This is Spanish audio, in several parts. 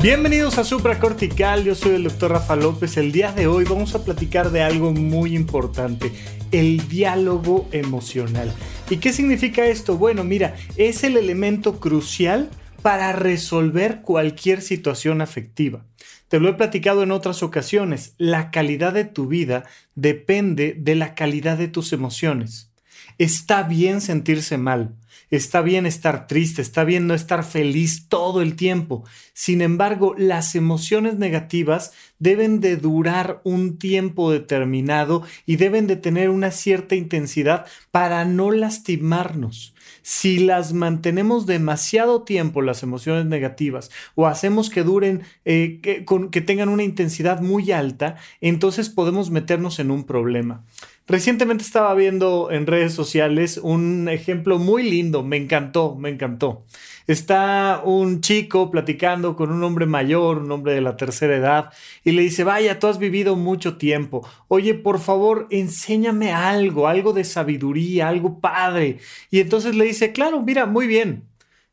Bienvenidos a Supracortical, yo soy el doctor Rafa López. El día de hoy vamos a platicar de algo muy importante, el diálogo emocional. ¿Y qué significa esto? Bueno, mira, es el elemento crucial para resolver cualquier situación afectiva. Te lo he platicado en otras ocasiones, la calidad de tu vida depende de la calidad de tus emociones. Está bien sentirse mal, Está bien estar triste, está bien no estar feliz todo el tiempo. Sin embargo, las emociones negativas deben de durar un tiempo determinado y deben de tener una cierta intensidad para no lastimarnos. Si las mantenemos demasiado tiempo, las emociones negativas, o hacemos que duren, eh, que, que tengan una intensidad muy alta, entonces podemos meternos en un problema. Recientemente estaba viendo en redes sociales un ejemplo muy lindo, me encantó, me encantó. Está un chico platicando con un hombre mayor, un hombre de la tercera edad, y le dice, vaya, tú has vivido mucho tiempo, oye, por favor, enséñame algo, algo de sabiduría, algo padre. Y entonces le dice, claro, mira, muy bien,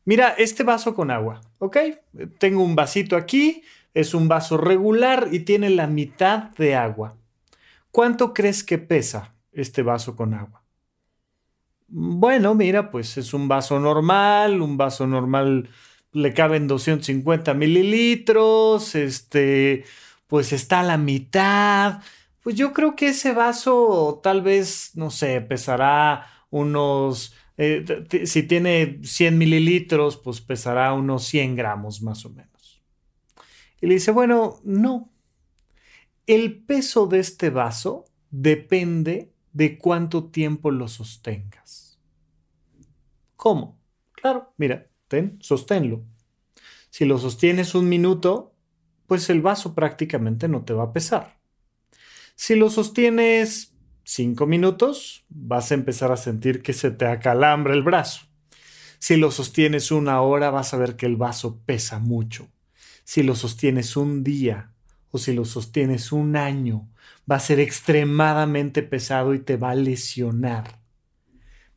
mira este vaso con agua, ¿ok? Tengo un vasito aquí, es un vaso regular y tiene la mitad de agua. ¿Cuánto crees que pesa este vaso con agua? Bueno, mira, pues es un vaso normal, un vaso normal le caben 250 mililitros, este, pues está a la mitad. Pues yo creo que ese vaso tal vez, no sé, pesará unos, eh, si tiene 100 mililitros, pues pesará unos 100 gramos más o menos. Y le dice, bueno, no, el peso de este vaso depende de cuánto tiempo lo sostengas. ¿Cómo? Claro, mira, ten, sosténlo. Si lo sostienes un minuto, pues el vaso prácticamente no te va a pesar. Si lo sostienes cinco minutos, vas a empezar a sentir que se te acalambra el brazo. Si lo sostienes una hora, vas a ver que el vaso pesa mucho. Si lo sostienes un día, si lo sostienes un año, va a ser extremadamente pesado y te va a lesionar.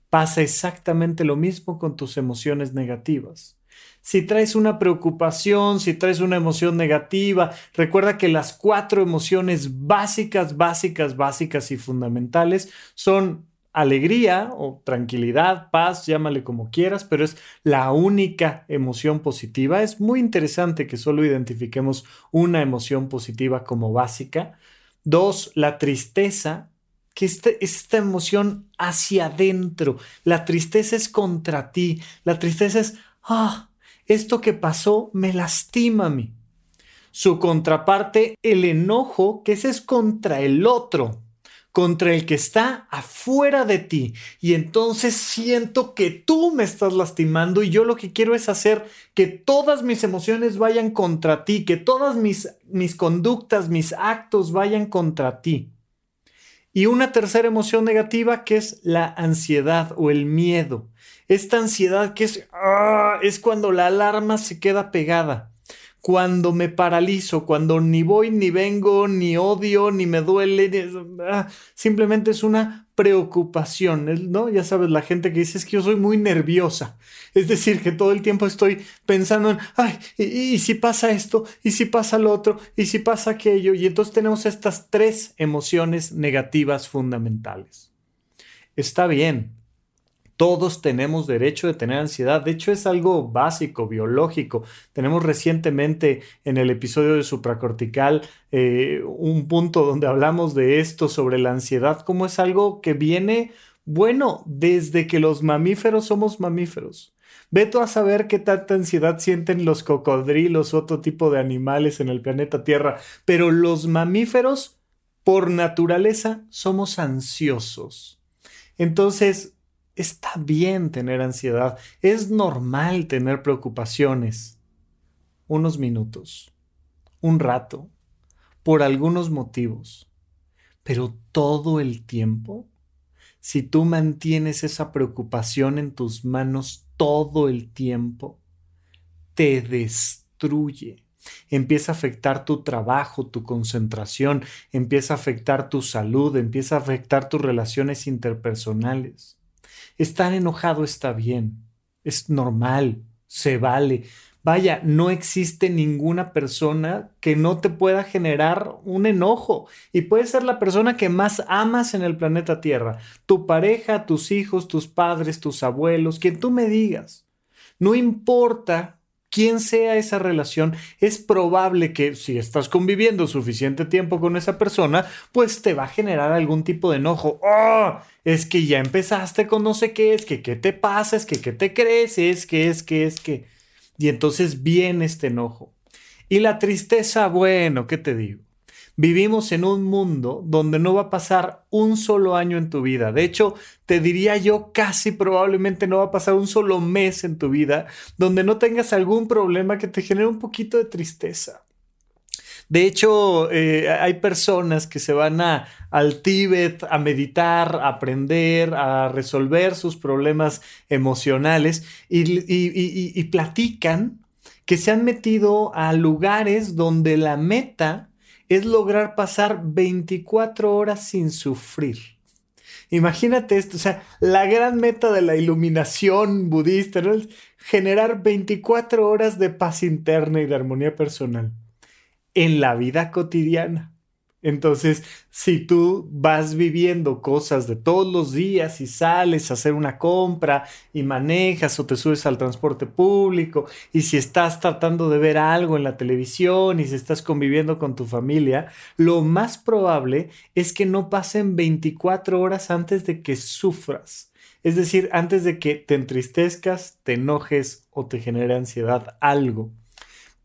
Pasa exactamente lo mismo con tus emociones negativas. Si traes una preocupación, si traes una emoción negativa, recuerda que las cuatro emociones básicas, básicas, básicas y fundamentales son alegría o tranquilidad, paz, llámale como quieras, pero es la única emoción positiva. Es muy interesante que solo identifiquemos una emoción positiva como básica. Dos, la tristeza, que este, es esta emoción hacia adentro. La tristeza es contra ti. La tristeza es, ah, esto que pasó me lastima a mí. Su contraparte, el enojo, que ese es contra el otro contra el que está afuera de ti. Y entonces siento que tú me estás lastimando y yo lo que quiero es hacer que todas mis emociones vayan contra ti, que todas mis, mis conductas, mis actos vayan contra ti. Y una tercera emoción negativa que es la ansiedad o el miedo. Esta ansiedad que es, ¡ah! es cuando la alarma se queda pegada cuando me paralizo, cuando ni voy, ni vengo, ni odio, ni me duele, ah, simplemente es una preocupación, ¿no? Ya sabes, la gente que dice es que yo soy muy nerviosa, es decir, que todo el tiempo estoy pensando en, ay, y, si pasa esto, y si pasa lo otro, y si pasa aquello, y entonces tenemos estas tres emociones negativas fundamentales. Está bien, todos tenemos derecho de tener ansiedad. De hecho, es algo básico, biológico. Tenemos recientemente en el episodio de supracortical eh, un punto donde hablamos de esto, sobre la ansiedad, como es algo que viene, bueno, desde que los mamíferos somos mamíferos. Veto a saber qué tanta ansiedad sienten los cocodrilos, otro tipo de animales en el planeta Tierra, pero los mamíferos, por naturaleza, somos ansiosos. Entonces, Está bien tener ansiedad, es normal tener preocupaciones. Unos minutos. un rato, por algunos motivos, pero todo el tiempo, si tú mantienes esa preocupación en tus manos todo el tiempo, te destruye. Empieza a afectar tu trabajo, tu concentración, empieza a afectar tu salud, empieza a afectar tus relaciones interpersonales. Estar enojado está bien, es normal, se vale. Vaya, no existe ninguna persona que no te pueda generar un enojo. Y puede ser la persona que más amas en el planeta Tierra. Tu pareja, tus hijos, tus padres, tus abuelos, quien tú me digas. No importa quién sea esa relación, es probable que si estás conviviendo suficiente tiempo con esa persona, pues te va a generar algún tipo de enojo. ¡Oh! Es que ya empezaste con no sé qué, es que qué te pasa, es que qué te crees, es que, es que, es que. Y entonces viene este enojo. Y la tristeza, bueno, ¿qué te digo? Vivimos en un mundo donde no va a pasar un solo año en tu vida. De hecho, te diría yo casi probablemente no va a pasar un solo mes en tu vida donde no tengas algún problema que te genere un poquito de tristeza. De hecho, eh, hay personas que se van a, al Tíbet a meditar, a aprender, a resolver sus problemas emocionales y platican que se han metido a lugares donde la meta es lograr pasar 24 horas sin sufrir. Imagínate esto, o sea, la gran meta de la iluminación budista es generar 24 horas de paz interna y de armonía personal en la vida cotidiana. Entonces, si tú vas viviendo cosas de todos los días y sales a hacer una compra y manejas o te subes al transporte público y si estás tratando de ver algo en la televisión y si estás conviviendo con tu familia, lo más probable es que no pasen 24 horas antes de que sufras. Es decir, antes de que te entristezcas, te enojes o te genere ansiedad algo.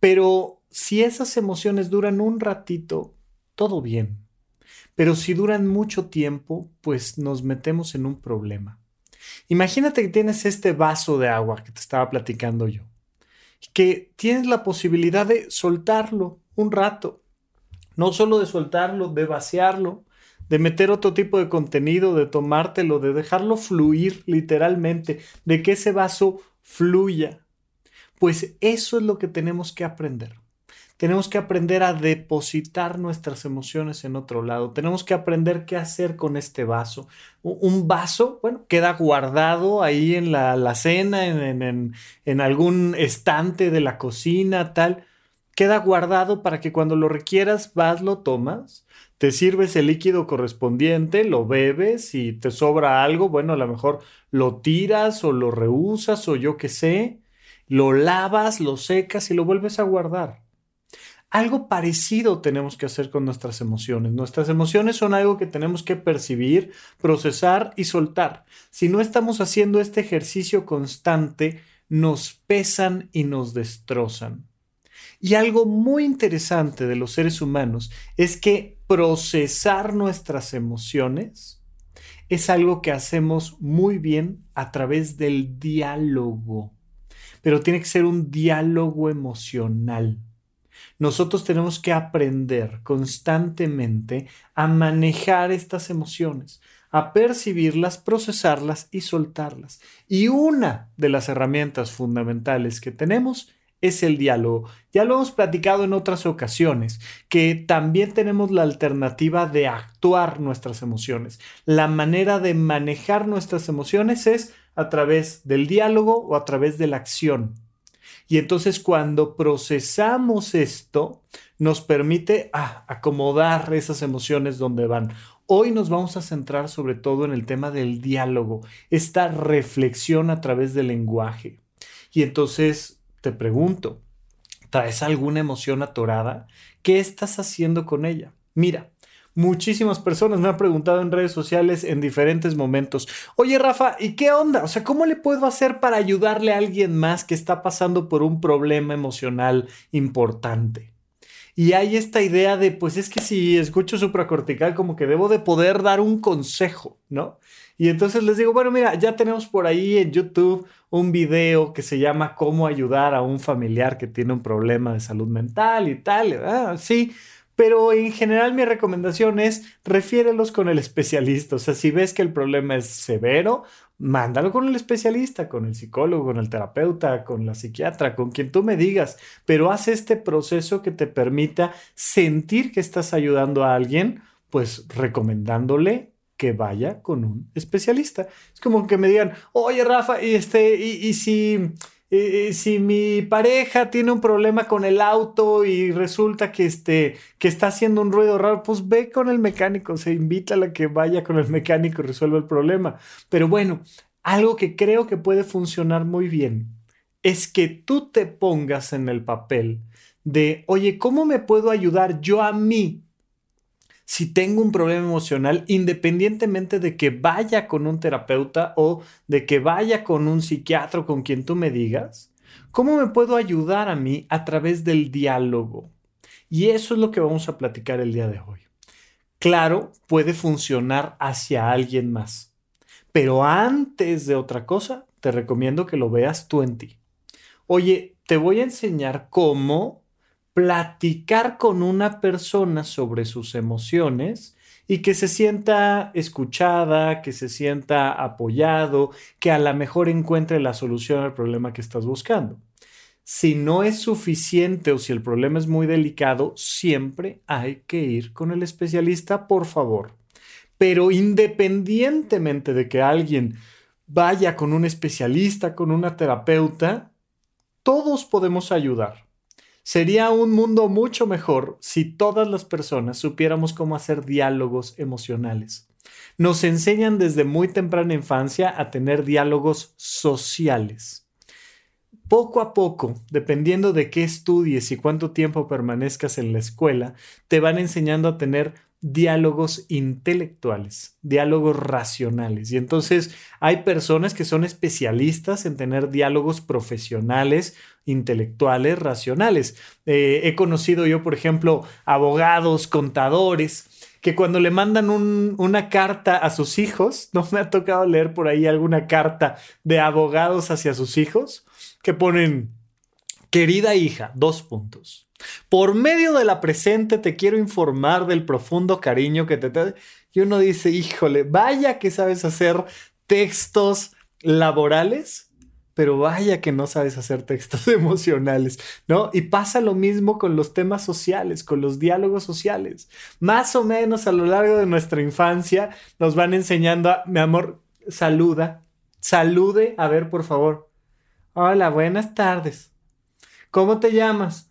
Pero si esas emociones duran un ratito, todo bien. Pero si duran mucho tiempo, pues nos metemos en un problema. Imagínate que tienes este vaso de agua que te estaba platicando yo, que tienes la posibilidad de soltarlo un rato, no solo de soltarlo, de vaciarlo, de meter otro tipo de contenido, de tomártelo, de dejarlo fluir literalmente, de que ese vaso fluya. Pues eso es lo que tenemos que aprender. Tenemos que aprender a depositar nuestras emociones en otro lado. Tenemos que aprender qué hacer con este vaso. Un vaso, bueno, queda guardado ahí en la, cena, en, en, en algún estante de la cocina, tal. Queda guardado para que cuando lo requieras vas, lo tomas, te sirves el líquido correspondiente, lo bebes y te sobra algo, bueno, a lo mejor lo tiras o lo reusas o yo qué sé, lo lavas, lo secas y lo vuelves a guardar. Algo parecido tenemos que hacer con nuestras emociones. Nuestras emociones son algo que tenemos que percibir, procesar y soltar. Si no estamos haciendo este ejercicio constante, nos pesan y nos destrozan. Y algo muy interesante de los seres humanos es que procesar nuestras emociones es algo que hacemos muy bien a través del diálogo. Pero tiene que ser un diálogo emocional. Nosotros tenemos que aprender constantemente a manejar estas emociones, a percibirlas, procesarlas y soltarlas. Y una de las herramientas fundamentales que tenemos es el diálogo. Ya lo hemos platicado en otras ocasiones, que también tenemos la alternativa de actuar nuestras emociones. La manera de manejar nuestras emociones es a través del diálogo o a través de la acción. Y entonces cuando procesamos esto, nos permite ah, acomodar esas emociones donde van. Hoy nos vamos a centrar sobre todo en el tema del diálogo, esta reflexión a través del lenguaje. Y entonces te pregunto, ¿traes alguna emoción atorada? ¿Qué estás haciendo con ella? Mira, Muchísimas personas me han preguntado en redes sociales en diferentes momentos, oye Rafa, ¿y qué onda? O sea, ¿cómo le puedo hacer para ayudarle a alguien más que está pasando por un problema emocional importante? Y hay esta idea de, pues es que si escucho supracortical, como que debo de poder dar un consejo, ¿no? Y entonces les digo, bueno, mira, ya tenemos por ahí en YouTube un video que se llama Cómo ayudar a un familiar que tiene un problema de salud mental y tal. Ah, sí, pero en general mi recomendación es refiérelos con el especialista. O sea, si ves que el problema es severo, mándalo con el especialista, con el psicólogo, con el terapeuta, con la psiquiatra, con quien tú me digas. Pero haz este proceso que te permita sentir que estás ayudando a alguien, pues recomendándole que vaya con un especialista. Es como que me digan, oye Rafa, y, este, y, si, si mi pareja tiene un problema con el auto y resulta que, este, que está haciendo un ruido raro, pues ve con el mecánico, se invita a que vaya con el mecánico y resuelva el problema. Pero bueno, algo que creo que puede funcionar muy bien es que tú te pongas en el papel de, oye, ¿cómo me puedo ayudar yo a mí si tengo un problema emocional, independientemente de que vaya con un terapeuta o de que vaya con un psiquiatra con quien tú me digas, ¿cómo me puedo ayudar a mí a través del diálogo? Y eso es lo que vamos a platicar el día de hoy. Claro, puede funcionar hacia alguien más, pero antes de otra cosa, te recomiendo que lo veas tú en ti. Oye, te voy a enseñar cómo platicar con una persona sobre sus emociones y que se sienta escuchada, que se sienta apoyado, que a lo mejor encuentre la solución al problema que estás buscando. Si no es suficiente o si el problema es muy delicado, siempre hay que ir con el especialista, por favor. Pero independientemente de que alguien vaya con un especialista, con una terapeuta, todos podemos ayudar. Sería un mundo mucho mejor si todas las personas supiéramos cómo hacer diálogos emocionales. Nos enseñan desde muy temprana infancia a tener diálogos sociales. Poco a poco, dependiendo de qué estudies y cuánto tiempo permanezcas en la escuela, te van enseñando a tener diálogos intelectuales, diálogos racionales. Y entonces hay personas que son especialistas en tener diálogos profesionales, intelectuales, racionales. Eh, he conocido yo, por ejemplo, abogados, contadores, que cuando le mandan una carta a sus hijos, no me ha tocado leer por ahí alguna carta de abogados hacia sus hijos, que ponen, querida hija, dos puntos por medio de la presente te quiero informar del profundo cariño que te... te y uno dice, híjole, vaya que sabes hacer textos laborales, pero vaya que no sabes hacer textos emocionales, ¿no? Y pasa lo mismo con los temas sociales, con los diálogos sociales. Más o menos a lo largo de nuestra infancia nos van enseñando a, mi amor, saluda, salude, a ver, por favor. Hola, buenas tardes. ¿Cómo te llamas?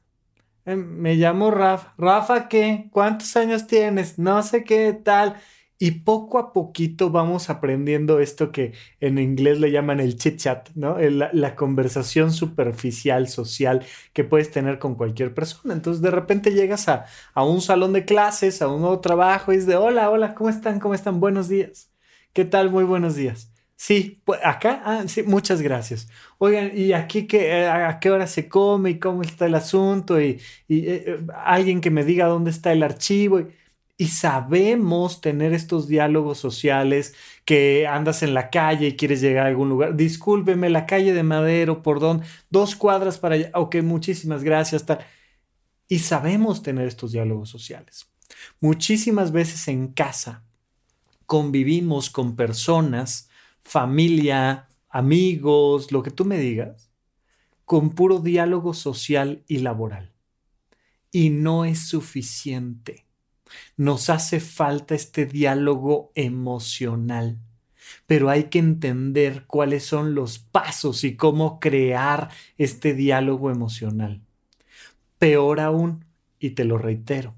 Em, me llamo Rafa. ¿Rafa qué? ¿Cuántos años tienes? No sé qué tal. Y poco a poquito vamos aprendiendo esto que en inglés le llaman el chit chat, ¿no? la, conversación superficial, social que puedes tener con cualquier persona. Entonces de repente llegas a, a un salón de clases, a un nuevo trabajo y es de hola, hola, ¿cómo están? ¿Cómo están? Buenos días. ¿Qué tal? Muy buenos días. Sí, pues acá, ah, sí, muchas gracias. Oigan, ¿y aquí qué, eh, a qué hora se come y cómo está el asunto? Y, eh, eh, alguien que me diga dónde está el archivo. Y, sabemos tener estos diálogos sociales que andas en la calle y quieres llegar a algún lugar. Discúlpeme, la calle de Madero, por dónde, dos cuadras para allá. Ok, muchísimas gracias. Tal. Y sabemos tener estos diálogos sociales. Muchísimas veces en casa convivimos con personas familia, amigos, lo que tú me digas, con puro diálogo social y laboral. Y no es suficiente. Nos hace falta este diálogo emocional, pero hay que entender cuáles son los pasos y cómo crear este diálogo emocional. Peor aún, y te lo reitero,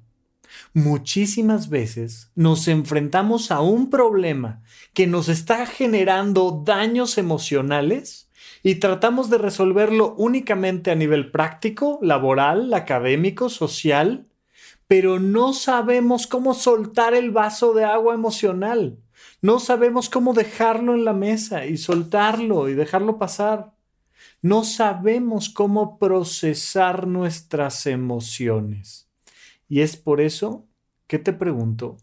Muchísimas veces nos enfrentamos a un problema que nos está generando daños emocionales y tratamos de resolverlo únicamente a nivel práctico, laboral, académico, social, pero no sabemos cómo soltar el vaso de agua emocional. No sabemos cómo dejarlo en la mesa y soltarlo y dejarlo pasar. No sabemos cómo procesar nuestras emociones. Y es por eso que te pregunto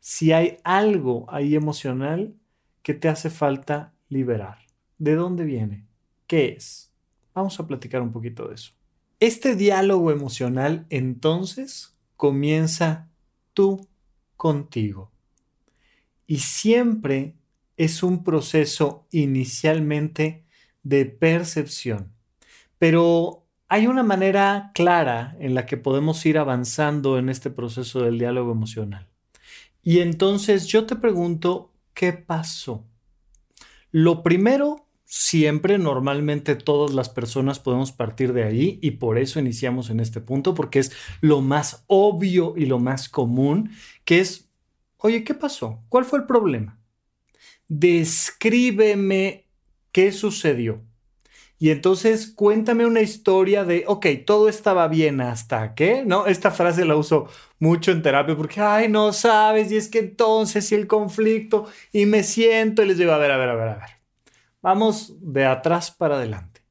si hay algo ahí emocional que te hace falta liberar. ¿De dónde viene? ¿Qué es? Vamos a platicar un poquito de eso. Este diálogo emocional entonces comienza tú contigo. Y siempre es un proceso inicialmente de percepción. Pero hay una manera clara en la que podemos ir avanzando en este proceso del diálogo emocional. Y entonces yo te pregunto, ¿qué pasó? Lo primero, siempre, normalmente todas las personas podemos partir de ahí y por eso iniciamos en este punto, porque es lo más obvio y lo más común, que es, oye, ¿qué pasó? ¿Cuál fue el problema? Descríbeme qué sucedió. Y entonces cuéntame una historia de, ok, todo estaba bien hasta que, ¿no? Esta frase la uso mucho en terapia porque, ay, no sabes, y es que entonces, y el conflicto, y me siento, y les digo, a ver, a ver, a ver, a ver. Vamos de atrás para adelante.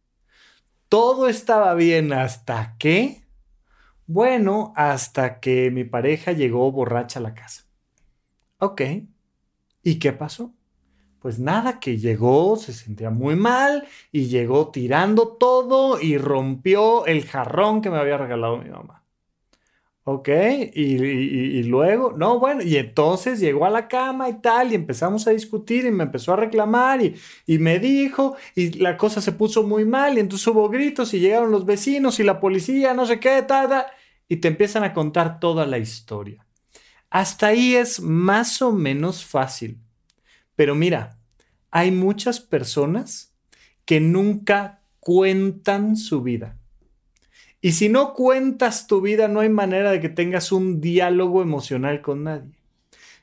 Todo estaba bien hasta que, bueno, hasta que mi pareja llegó borracha a la casa. Ok. ¿Y qué pasó? Pues nada, que llegó, se sentía muy mal y llegó tirando todo y rompió el jarrón que me había regalado mi mamá. Ok, y, luego, no, bueno, y entonces llegó a la cama y tal, y empezamos a discutir y me empezó a reclamar y, y me dijo, y la cosa se puso muy mal, y entonces hubo gritos y llegaron los vecinos y la policía, no sé qué, tal, tal, y te empiezan a contar toda la historia. Hasta ahí es más o menos fácil. Pero mira, hay muchas personas que nunca cuentan su vida. Y si no cuentas tu vida, no hay manera de que tengas un diálogo emocional con nadie.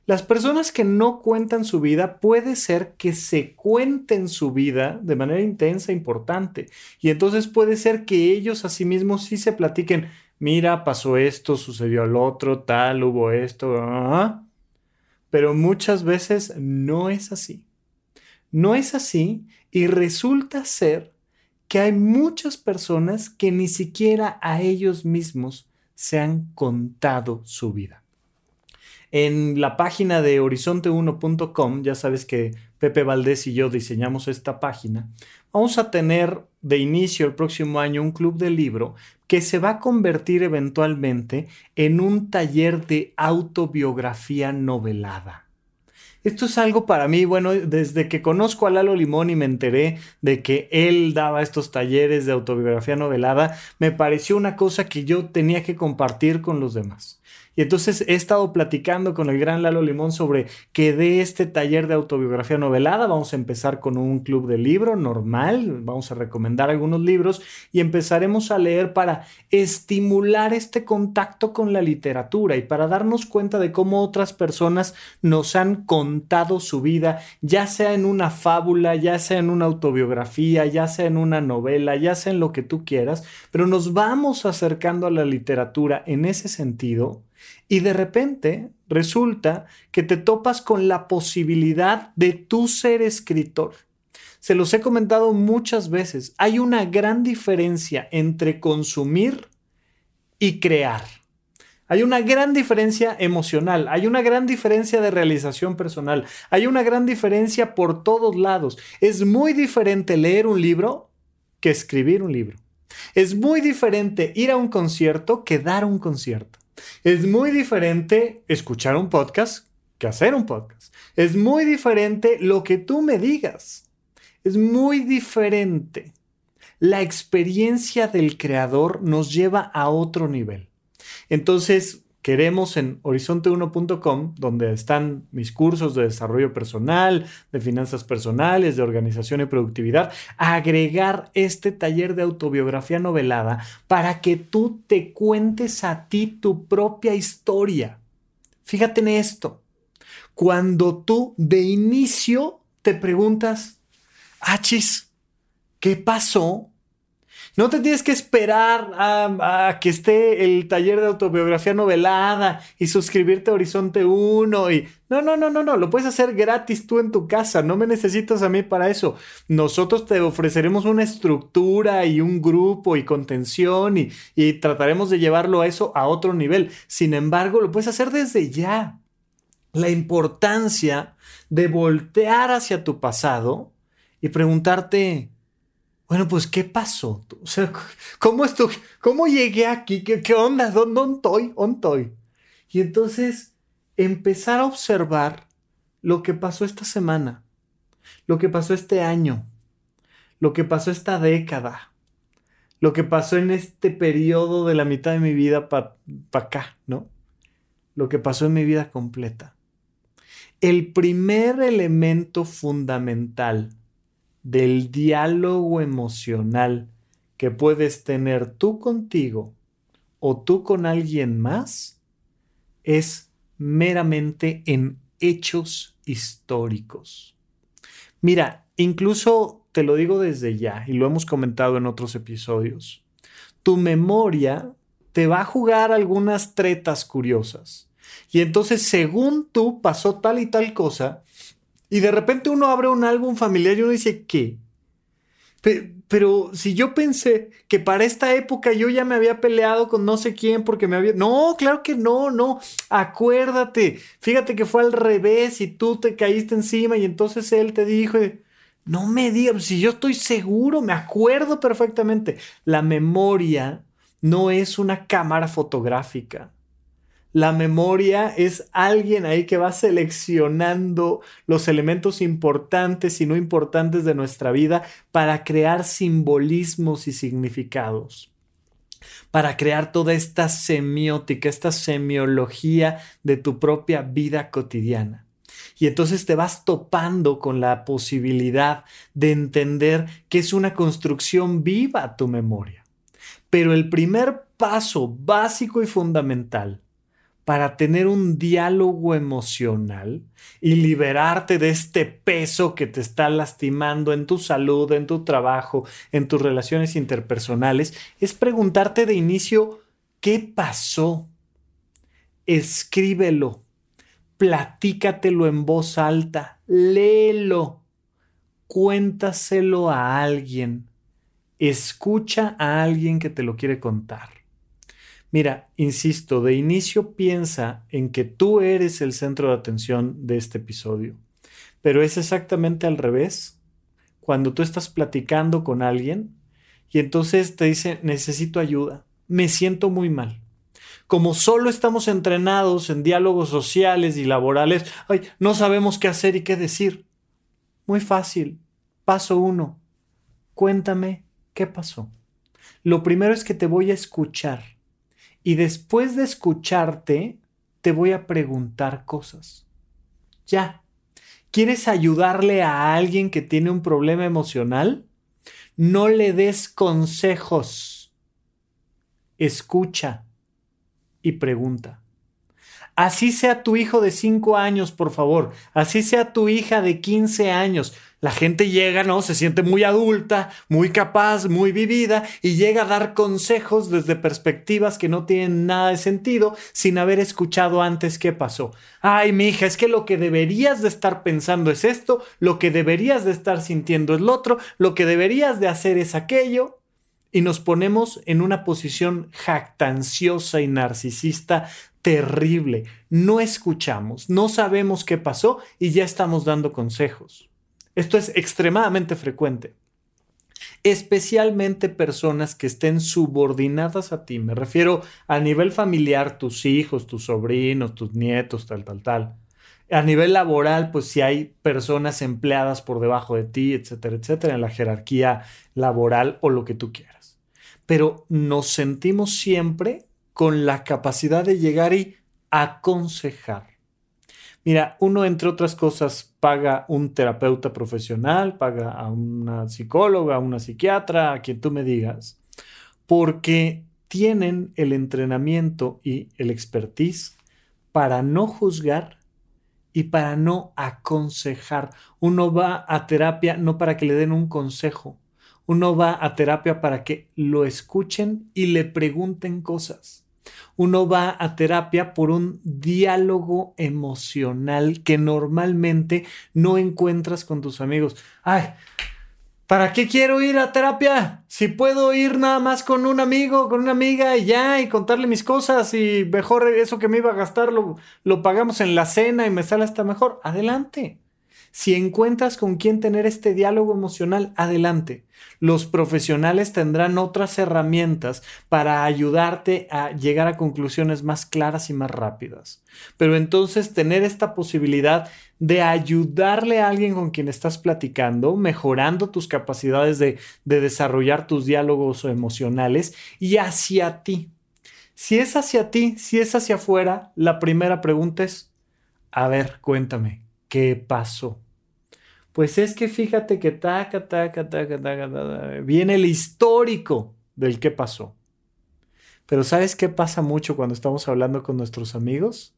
Las personas que no cuentan su vida puede ser que se cuenten su vida de manera intensa e importante. Y entonces puede ser que ellos a sí mismos sí se platiquen, mira, pasó esto, sucedió lo otro, tal, hubo esto. Pero muchas veces no es así. No es así y resulta ser que hay muchas personas que ni siquiera a ellos mismos se han contado su vida. En la página de horizonte1.com, ya sabes que Pepe Valdés y yo diseñamos esta página, vamos a tener de inicio el próximo año un club de libro que se va a convertir eventualmente en un taller de autobiografía novelada. Esto es algo para mí, bueno, desde que conozco a Lalo Limón y me enteré de que él daba estos talleres de autobiografía novelada, me pareció una cosa que yo tenía que compartir con los demás. Y entonces he estado platicando con el gran Lalo Limón sobre que de este taller de autobiografía novelada. Vamos a empezar con un club de libro normal, vamos a recomendar algunos libros y empezaremos a leer para estimular este contacto con la literatura y para darnos cuenta de cómo otras personas nos han contado su vida, ya sea en una fábula, ya sea en una autobiografía, ya sea en una novela, ya sea en lo que tú quieras, pero nos vamos acercando a la literatura en ese sentido y de repente resulta que te topas con la posibilidad de tú ser escritor. Se los he comentado muchas veces. Hay una gran diferencia entre consumir y crear. Hay una gran diferencia emocional, hay una gran diferencia de realización personal, hay una gran diferencia por todos lados. Es muy diferente leer un libro que escribir un libro. Es muy diferente ir a un concierto que dar un concierto. Es muy diferente escuchar un podcast que hacer un podcast. Es muy diferente lo que tú me digas. Es muy diferente. La experiencia del creador nos lleva a otro nivel. Entonces, queremos en horizonte1.com, donde están mis cursos de desarrollo personal, de finanzas personales, de organización y productividad, agregar este taller de autobiografía novelada para que tú te cuentes a ti tu propia historia. Fíjate en esto. Cuando tú de inicio te preguntas, achis, ¿qué pasó no te tienes que esperar a, que esté el taller de autobiografía novelada y suscribirte a Horizonte 1 y... No, no, no, no, no, lo puedes hacer gratis tú en tu casa, no me necesitas a mí para eso. Nosotros te ofreceremos una estructura y un grupo y contención y, y trataremos de llevarlo a eso a otro nivel. Sin embargo, lo puedes hacer desde ya. la importancia de voltear hacia tu pasado y preguntarte, bueno, pues, ¿qué pasó? O sea, ¿cómo estoy? ¿Cómo llegué aquí? ¿Qué, qué onda? ¿Dónde, estoy? ¿Dónde estoy? Y entonces empezar a observar lo que pasó esta semana, lo que pasó este año, lo que pasó esta década, lo que pasó en este periodo de la mitad de mi vida para acá, ¿no? Lo que pasó en mi vida completa. El primer elemento fundamental del diálogo emocional que puedes tener tú contigo o tú con alguien más es meramente en hechos históricos. Mira, incluso te lo digo desde ya y lo hemos comentado en otros episodios. Tu memoria te va a jugar algunas tretas curiosas. Y entonces, según tú, pasó tal y tal cosa, y de repente uno abre un álbum familiar y uno dice, ¿qué? Pero, si yo pensé que para esta época yo ya me había peleado con no sé quién porque me había... No, claro que no, no. Acuérdate. Fíjate que fue al revés y tú te caíste encima y entonces él te dijo... No me digas, si yo estoy seguro, me acuerdo perfectamente. La memoria no es una cámara fotográfica. La memoria es alguien ahí que va seleccionando los elementos importantes y no importantes de nuestra vida para crear simbolismos y significados para crear toda esta semiótica, esta semiología de tu propia vida cotidiana. Y entonces te vas topando con la posibilidad de entender que es una construcción viva tu memoria. Pero el primer paso básico y fundamental para tener un diálogo emocional y liberarte de este peso que te está lastimando en tu salud, en tu trabajo, en tus relaciones interpersonales, es preguntarte de inicio, ¿qué pasó? Escríbelo, platícatelo en voz alta, léelo, cuéntaselo a alguien, escucha a alguien que te lo quiere contar. Mira, insisto, de inicio piensa en que tú eres el centro de atención de este episodio, pero es exactamente al revés. Cuando tú estás platicando con alguien y entonces te dice, necesito ayuda, me siento muy mal. Como solo estamos entrenados en diálogos sociales y laborales, ay, no sabemos qué hacer y qué decir. Muy fácil. Paso uno. Cuéntame qué pasó. Lo primero es que te voy a escuchar y después de escucharte, te voy a preguntar cosas. Ya. ¿Quieres ayudarle a alguien que tiene un problema emocional? No le des consejos. Escucha y pregunta. Así sea tu hijo de 5 años, por favor. Así sea tu hija de 15 años la gente llega, ¿no? Se siente muy adulta, muy capaz, muy vivida y llega a dar consejos desde perspectivas que no tienen nada de sentido sin haber escuchado antes qué pasó. Ay, mi hija, es que lo que deberías de estar pensando es esto, lo que deberías de estar sintiendo es lo otro, lo que deberías de hacer es aquello. Y nos ponemos en una posición jactanciosa y narcisista terrible. No escuchamos, no sabemos qué pasó y ya estamos dando consejos. Esto es extremadamente frecuente. Especialmente personas que estén subordinadas a ti. Me refiero a nivel familiar, tus hijos, tus sobrinos, tus nietos, tal, tal, tal. A nivel laboral, pues si hay personas empleadas por debajo de ti, etcétera, etcétera, en la jerarquía laboral o lo que tú quieras. Pero nos sentimos siempre con la capacidad de llegar y aconsejar Mira, uno, entre otras cosas, paga un terapeuta profesional, paga a una psicóloga, a una psiquiatra, a quien tú me digas, porque tienen el entrenamiento y el expertise para no juzgar y para no aconsejar. Uno va a terapia no para que le den un consejo, uno va a terapia para que lo escuchen y le pregunten cosas uno va a terapia por un diálogo emocional que normalmente no encuentras con tus amigos. Ay, ¿Para qué quiero ir a terapia? Si puedo ir nada más con un amigo, con una amiga y ya, y contarle mis cosas y mejor eso que me iba a gastar lo, lo pagamos en la cena y me sale hasta mejor. Adelante. Si encuentras con quién tener este diálogo emocional, adelante. Los profesionales tendrán otras herramientas para ayudarte a llegar a conclusiones más claras y más rápidas. Pero entonces tener esta posibilidad de ayudarle a alguien con quien estás platicando, mejorando tus capacidades de, de desarrollar tus diálogos emocionales y hacia ti. Si es hacia ti, si es hacia afuera, la primera pregunta es, a ver, cuéntame, ¿qué pasó? Pues es que fíjate que taca, taca, taca, taca, taca, viene el histórico del qué pasó. Pero ¿sabes qué pasa mucho cuando estamos hablando con nuestros amigos?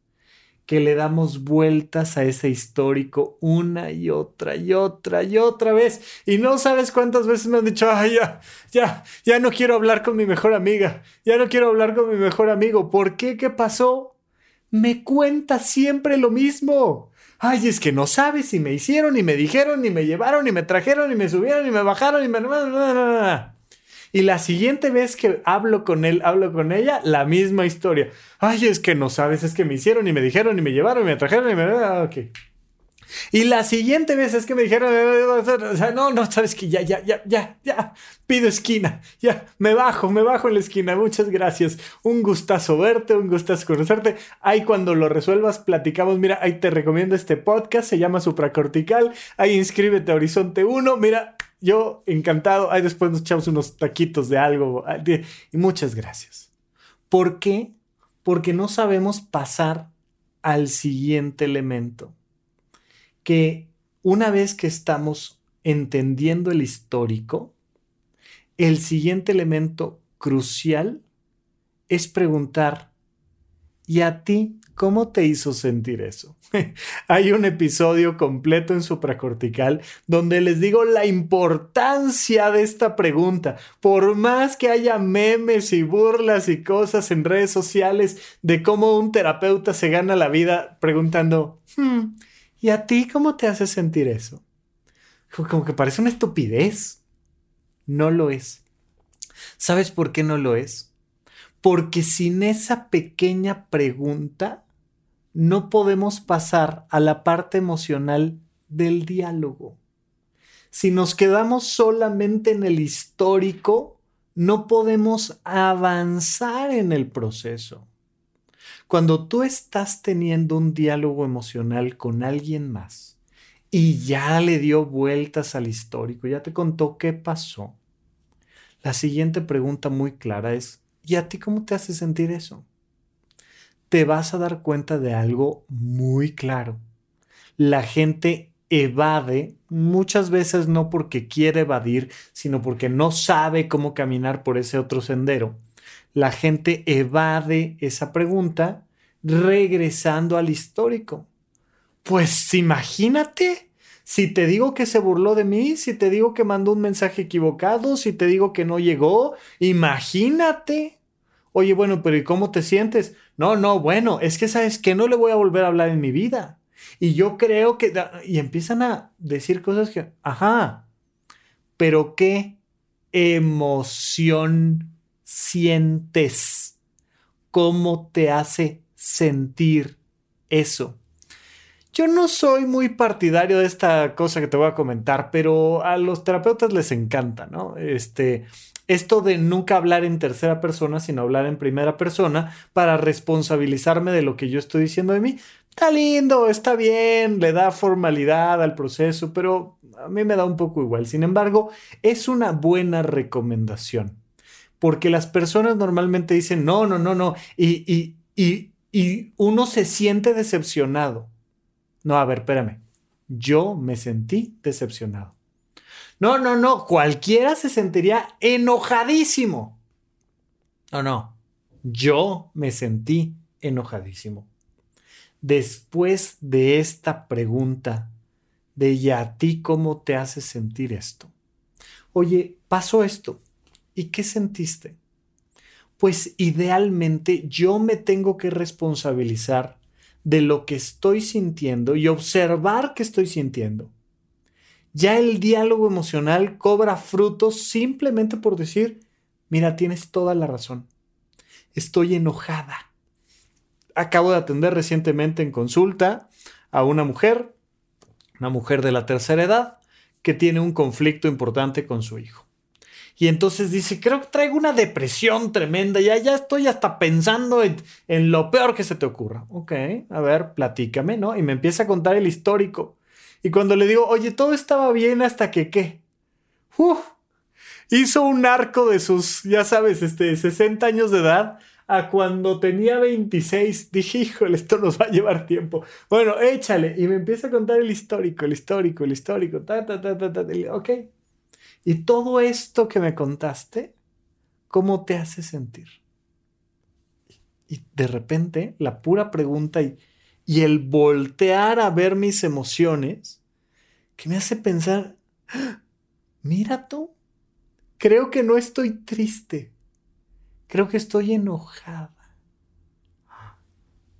Que le damos vueltas a ese histórico una y otra y otra y otra vez. Y no sabes cuántas veces me han dicho, ay, ya, ya, ya no quiero hablar con mi mejor amiga, ya no quiero hablar con mi mejor amigo. ¿Por qué? ¿Qué pasó? Me cuenta siempre lo mismo Ay, es que no sabes si me hicieron, y me dijeron, y me llevaron, y me trajeron, y me subieron, y me bajaron, y me... Y la siguiente vez que hablo con él, hablo con ella, la misma historia. Ay, es que no sabes, es que me hicieron, y me dijeron, y me llevaron, y me trajeron, y me... Ok. Y la siguiente vez es que me dijeron, o sea, no, no, sabes que ya, ya, ya, ya, ya, pido esquina, ya, me bajo, me bajo en la esquina, muchas gracias, un gustazo verte, un gustazo conocerte, ahí cuando lo resuelvas platicamos, mira, ahí te recomiendo este podcast, se llama Supracortical, ahí inscríbete a Horizonte 1, mira, yo encantado, ahí después nos echamos unos taquitos de algo, y muchas gracias. ¿Por qué? Porque no sabemos pasar al siguiente elemento que una vez que estamos entendiendo el histórico, el siguiente elemento crucial es preguntar, ¿y a ti cómo te hizo sentir eso? Hay un episodio completo en supracortical donde les digo la importancia de esta pregunta. Por más que haya memes y burlas y cosas en redes sociales de cómo un terapeuta se gana la vida preguntando, hmm, ¿Y a ti cómo te hace sentir eso? Como que parece una estupidez. No lo es. ¿Sabes por qué no lo es? Porque sin esa pequeña pregunta no podemos pasar a la parte emocional del diálogo. Si nos quedamos solamente en el histórico, no podemos avanzar en el proceso. Cuando tú estás teniendo un diálogo emocional con alguien más y ya le dio vueltas al histórico, ya te contó qué pasó, la siguiente pregunta muy clara es, ¿y a ti cómo te hace sentir eso? Te vas a dar cuenta de algo muy claro. La gente evade, muchas veces no porque quiere evadir, sino porque no sabe cómo caminar por ese otro sendero la gente evade esa pregunta regresando al histórico. Pues imagínate, si te digo que se burló de mí, si te digo que mandó un mensaje equivocado, si te digo que no llegó, imagínate. Oye, bueno, pero ¿y cómo te sientes? No, no, bueno, es que sabes que no le voy a volver a hablar en mi vida. Y yo creo que... Y empiezan a decir cosas que... Ajá, pero qué emoción sientes, cómo te hace sentir eso. Yo no soy muy partidario de esta cosa que te voy a comentar, pero a los terapeutas les encanta, ¿no? Este, esto de nunca hablar en tercera persona, sino hablar en primera persona para responsabilizarme de lo que yo estoy diciendo de mí. Está lindo, está bien, le da formalidad al proceso, pero a mí me da un poco igual. Sin embargo, es una buena recomendación porque las personas normalmente dicen, no, no, no, no, y, y, y, y uno se siente decepcionado. No, a ver, espérame, yo me sentí decepcionado. No, no, no, cualquiera se sentiría enojadísimo. No, no, yo me sentí enojadísimo. Después de esta pregunta de ¿y a ti cómo te hace sentir esto? Oye, pasó esto. ¿Y qué sentiste? Pues idealmente yo me tengo que responsabilizar de lo que estoy sintiendo y observar qué estoy sintiendo. ya el diálogo emocional cobra frutos simplemente por decir, mira, tienes toda la razón. Estoy enojada. Acabo de atender recientemente en consulta a una mujer, una mujer de la tercera edad, que tiene un conflicto importante con su hijo. Y entonces dice, creo que traigo una depresión tremenda, ya, ya estoy hasta pensando en, lo peor que se te ocurra. Ok, a ver, platícame, ¿no? Y me empieza a contar el histórico. Y cuando le digo, oye, todo estaba bien hasta que qué. Uf, hizo un arco de sus, ya sabes, este, 60 años de edad a cuando tenía 26. Dije, híjole, esto nos va a llevar tiempo. Bueno, échale. Y me empieza a contar el histórico, el histórico, el histórico. Ta, ta, ta, ta, ta. Ok, y todo esto que me contaste, ¿cómo te hace sentir? Y de repente, la pura pregunta y, el voltear a ver mis emociones, que me hace pensar, ¡Ah! mira tú, creo que no estoy triste, creo que estoy enojada.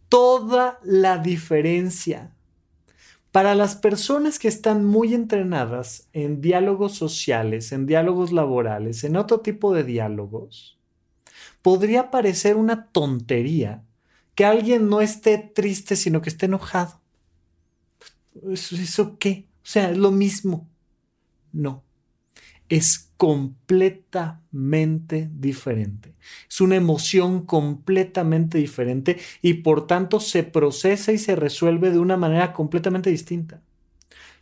Toda la diferencia para las personas que están muy entrenadas en diálogos sociales, en diálogos laborales, en otro tipo de diálogos, podría parecer una tontería que alguien no esté triste, sino que esté enojado. ¿Eso, qué? O sea, es lo mismo. No es completamente diferente. Es una emoción completamente diferente y por tanto se procesa y se resuelve de una manera completamente distinta.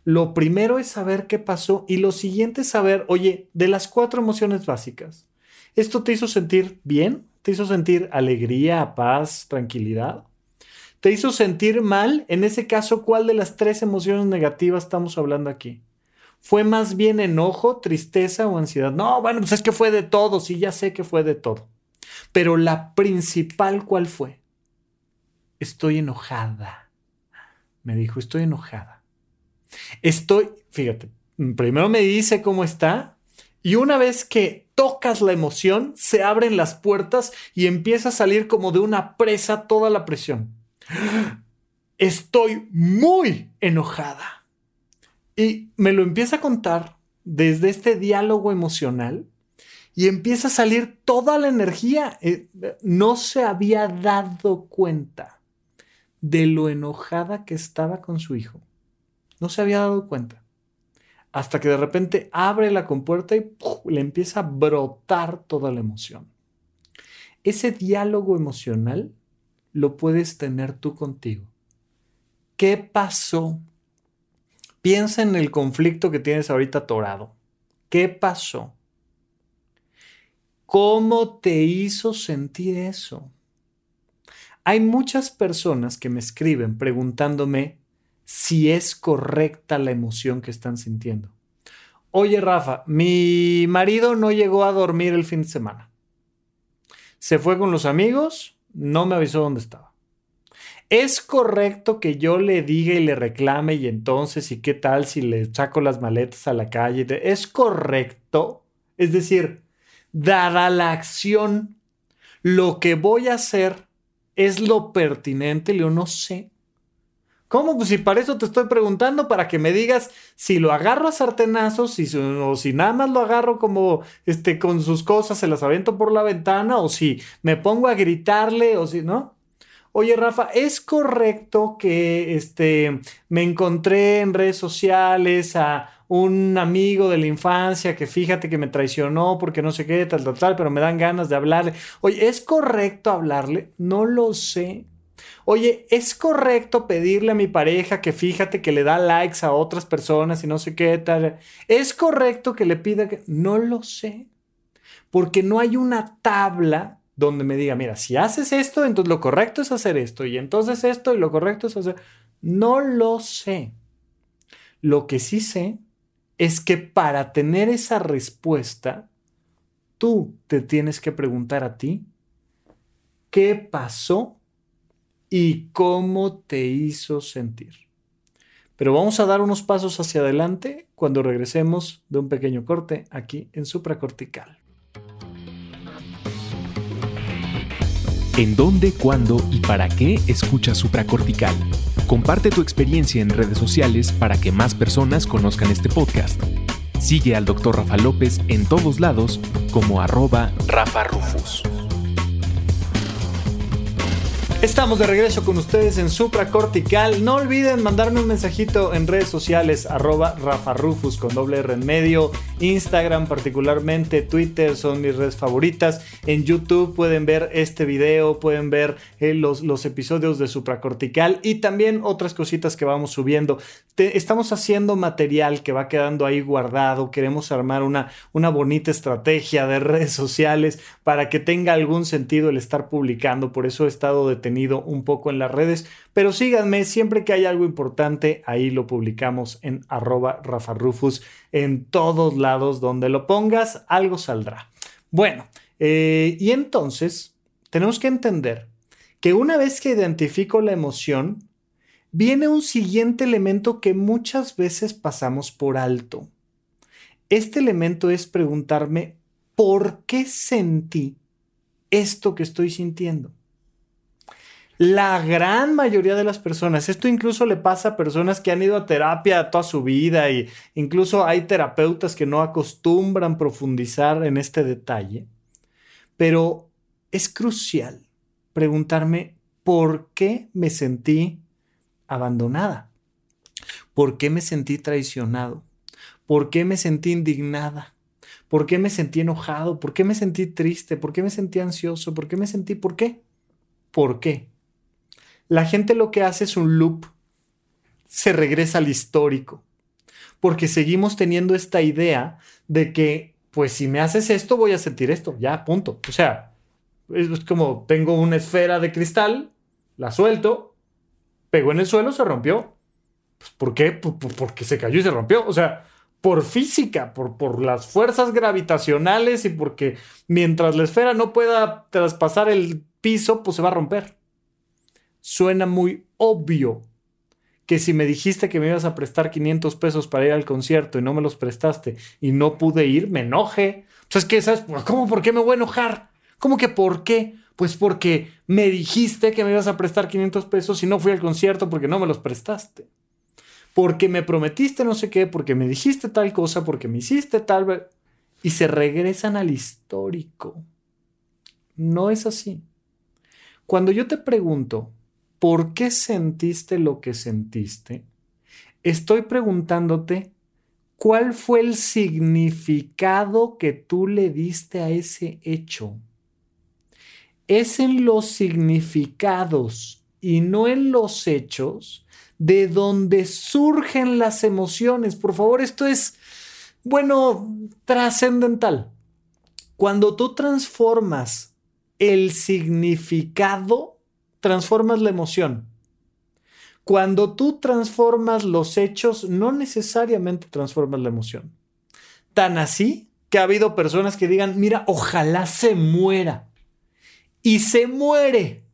Lo primero es saber qué pasó y lo siguiente es saber, oye, de las cuatro emociones básicas, ¿esto te hizo sentir bien? ¿Te hizo sentir alegría, paz, tranquilidad? ¿Te hizo sentir mal? En ese caso, ¿cuál de las tres emociones negativas estamos hablando aquí? ¿Fue más bien enojo, tristeza o ansiedad? No, bueno, pues es que fue de todo, sí, ya sé que fue de todo. Pero la principal, ¿cuál fue? Estoy enojada. Me dijo, estoy enojada. Estoy, fíjate, primero me dice cómo está y una vez que tocas la emoción, se abren las puertas y empieza a salir como de una presa toda la presión. Estoy muy enojada. Y me lo empieza a contar desde este diálogo emocional y empieza a salir toda la energía. Eh, no se había dado cuenta de lo enojada que estaba con su hijo. No se había dado cuenta. Hasta que de repente abre la compuerta y le empieza a brotar toda la emoción. Ese diálogo emocional lo puedes tener tú contigo. ¿Qué pasó Piensa en el conflicto que tienes ahorita atorado. ¿Qué pasó? ¿Cómo te hizo sentir eso? Hay muchas personas que me escriben preguntándome si es correcta la emoción que están sintiendo. Oye, Rafa, mi marido no llegó a dormir el fin de semana. Se fue con los amigos, no me avisó dónde estaba. ¿Es correcto que yo le diga y le reclame y entonces, ¿y qué tal si le saco las maletas a la calle? ¿Es correcto? Es decir, dada la acción, lo que voy a hacer es lo pertinente, yo no sé. ¿Cómo? Pues si para eso te estoy preguntando, para que me digas si lo agarro a sartenazos o si nada más lo agarro como este, con sus cosas, se las avento por la ventana, o si me pongo a gritarle, o si, ¿no? Oye, Rafa, ¿es correcto que este, me encontré en redes sociales a un amigo de la infancia que fíjate que me traicionó porque no sé qué, tal, tal, tal, pero me dan ganas de hablarle? Oye, ¿es correcto hablarle? No lo sé. Oye, ¿es correcto pedirle a mi pareja que fíjate que le da likes a otras personas y no sé qué tal? ¿Es correcto que le pida que... No lo sé. Porque no hay una tabla donde me diga, mira, si haces esto, entonces lo correcto es hacer esto, y entonces esto, y lo correcto es hacer... No lo sé. Lo que sí sé es que para tener esa respuesta, tú te tienes que preguntar a ti, ¿qué pasó y cómo te hizo sentir? Pero vamos a dar unos pasos hacia adelante cuando regresemos de un pequeño corte aquí en supracortical. ¿En dónde, cuándo y para qué escucha supracortical? Comparte tu experiencia en redes sociales para que más personas conozcan este podcast. Sigue al Dr. Rafa López en todos lados como arroba Rafa Rufus. Estamos de regreso con ustedes en Supra Cortical. No olviden mandarme un mensajito en redes sociales, arroba Rafa Rufus con doble R en medio. Instagram particularmente, Twitter son mis redes favoritas. En YouTube pueden ver este video, pueden ver eh, los, los episodios de Supra Cortical y también otras cositas que vamos subiendo. estamos haciendo material que va quedando ahí guardado. Queremos armar una, una bonita estrategia de redes sociales para que tenga algún sentido el estar publicando. Por eso he estado detenido un poco en las redes, pero síganme, siempre que hay algo importante, ahí lo publicamos en arroba Rafa Rufus, en todos lados donde lo pongas, algo saldrá. Bueno, eh, y entonces tenemos que entender que una vez que identifico la emoción, viene un siguiente elemento que muchas veces pasamos por alto. Este elemento es preguntarme por qué sentí esto que estoy sintiendo. La gran mayoría de las personas, esto incluso le pasa a personas que han ido a terapia toda su vida y incluso hay terapeutas que no acostumbran profundizar en este detalle, pero es crucial preguntarme por qué me sentí abandonada, por qué me sentí traicionado, por qué me sentí indignada, por qué me sentí enojado, por qué me sentí triste, por qué me sentí ansioso, por qué me sentí, ¿por qué? ¿Por qué? La gente lo que hace es un loop, se regresa al histórico, porque seguimos teniendo esta idea de que, pues si me haces esto, voy a sentir esto, ya, punto. O sea, es como tengo una esfera de cristal, la suelto, pegó en el suelo, se rompió. Pues, ¿Por qué? porque se cayó y se rompió. O sea, por física, por, por las fuerzas gravitacionales y porque mientras la esfera no pueda traspasar el piso, pues se va a romper suena muy obvio que si me dijiste que me ibas a prestar 500 pesos para ir al concierto y no me los prestaste y no pude ir, me enoje. Sea, es que, ¿sabes? ¿Cómo? ¿Por qué me voy a enojar? ¿Cómo que por qué? Pues porque me dijiste que me ibas a prestar 500 pesos y no fui al concierto porque no me los prestaste. Porque me prometiste no sé qué, porque me dijiste tal cosa, porque me hiciste tal... Y se regresan al histórico. No es así. Cuando yo te pregunto, por qué sentiste lo que sentiste, estoy preguntándote cuál fue el significado que tú le diste a ese hecho. Es en los significados y no en los hechos de donde surgen las emociones. Por favor, esto es, bueno, trascendental. Cuando tú transformas el significado transformas la emoción. Cuando tú transformas los hechos, no necesariamente transformas la emoción. Tan así que ha habido personas que digan, mira, ojalá se muera. Y se muere.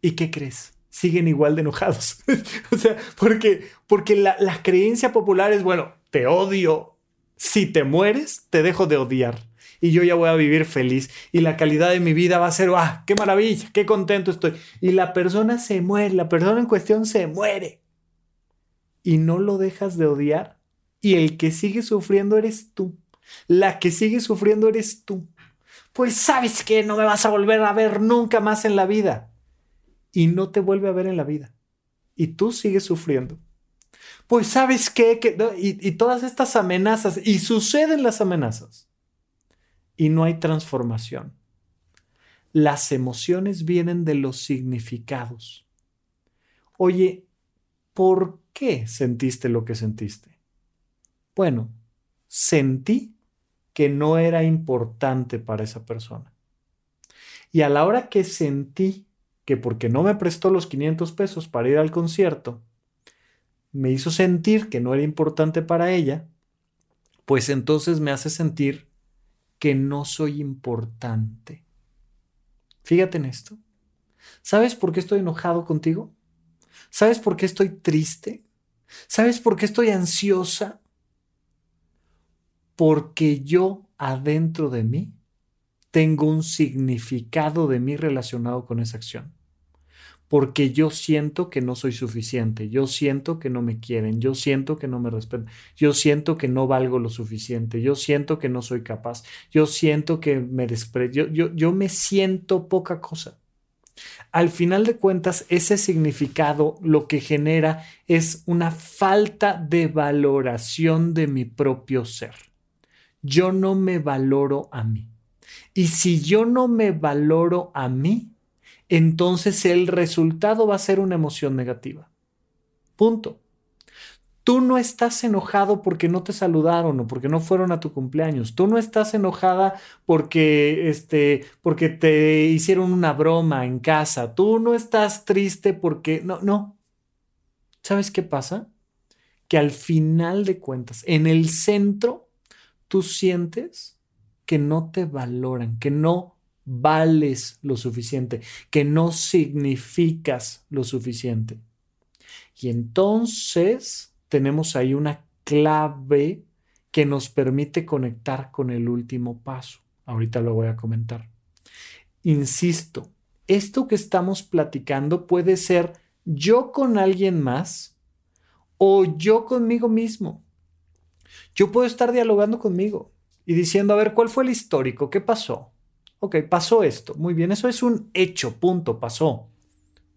¿Y qué crees? Siguen igual de enojados. o sea, porque, porque la, la creencia popular es, bueno, te odio. Si te mueres, te dejo de odiar y yo ya voy a vivir feliz y la calidad de mi vida va a ser, ¡ah, qué maravilla! ¡Qué contento estoy! Y la persona se muere, la persona en cuestión se muere. Y no lo dejas de odiar. Y el que sigue sufriendo eres tú. La que sigue sufriendo eres tú. Pues sabes que no me vas a volver a ver nunca más en la vida. Y no te vuelve a ver en la vida. Y tú sigues sufriendo. Pues sabes qué, que, y, y todas estas amenazas, y suceden las amenazas y no hay transformación. Las emociones vienen de los significados. Oye, ¿por qué sentiste lo que sentiste? Bueno, sentí que no era importante para esa persona. Y a la hora que sentí que porque no me prestó los 500 pesos para ir al concierto, me hizo sentir que no era importante para ella, pues entonces me hace sentir que no soy importante. Fíjate en esto. ¿Sabes por qué estoy enojado contigo? ¿Sabes por qué estoy triste? ¿Sabes por qué estoy ansiosa? Porque yo adentro de mí tengo un significado de mí relacionado con esa acción. Porque yo siento que no soy suficiente, yo siento que no me quieren, yo siento que no me respetan, yo siento que no valgo lo suficiente, yo siento que no soy capaz, yo siento que me desprecio, yo, yo me siento poca cosa. Al final de cuentas, ese significado lo que genera es una falta de valoración de mi propio ser. Yo no me valoro a mí. Y si yo no me valoro a mí, entonces el resultado va a ser una emoción negativa. Punto. Tú no estás enojado porque no te saludaron o porque no fueron a tu cumpleaños. Tú no estás enojada porque, este, porque te hicieron una broma en casa. Tú no estás triste porque... No, no. ¿Sabes qué pasa? Que al final de cuentas, en el centro, tú sientes que no te valoran, que no vales lo suficiente, que no significas lo suficiente. Y entonces tenemos ahí una clave que nos permite conectar con el último paso. Ahorita lo voy a comentar. Insisto, esto que estamos platicando puede ser yo con alguien más o yo conmigo mismo. Yo puedo estar dialogando conmigo y diciendo, a ver, ¿cuál fue el histórico? ¿Qué pasó? Ok, pasó esto. Muy bien, eso es un hecho, punto, pasó.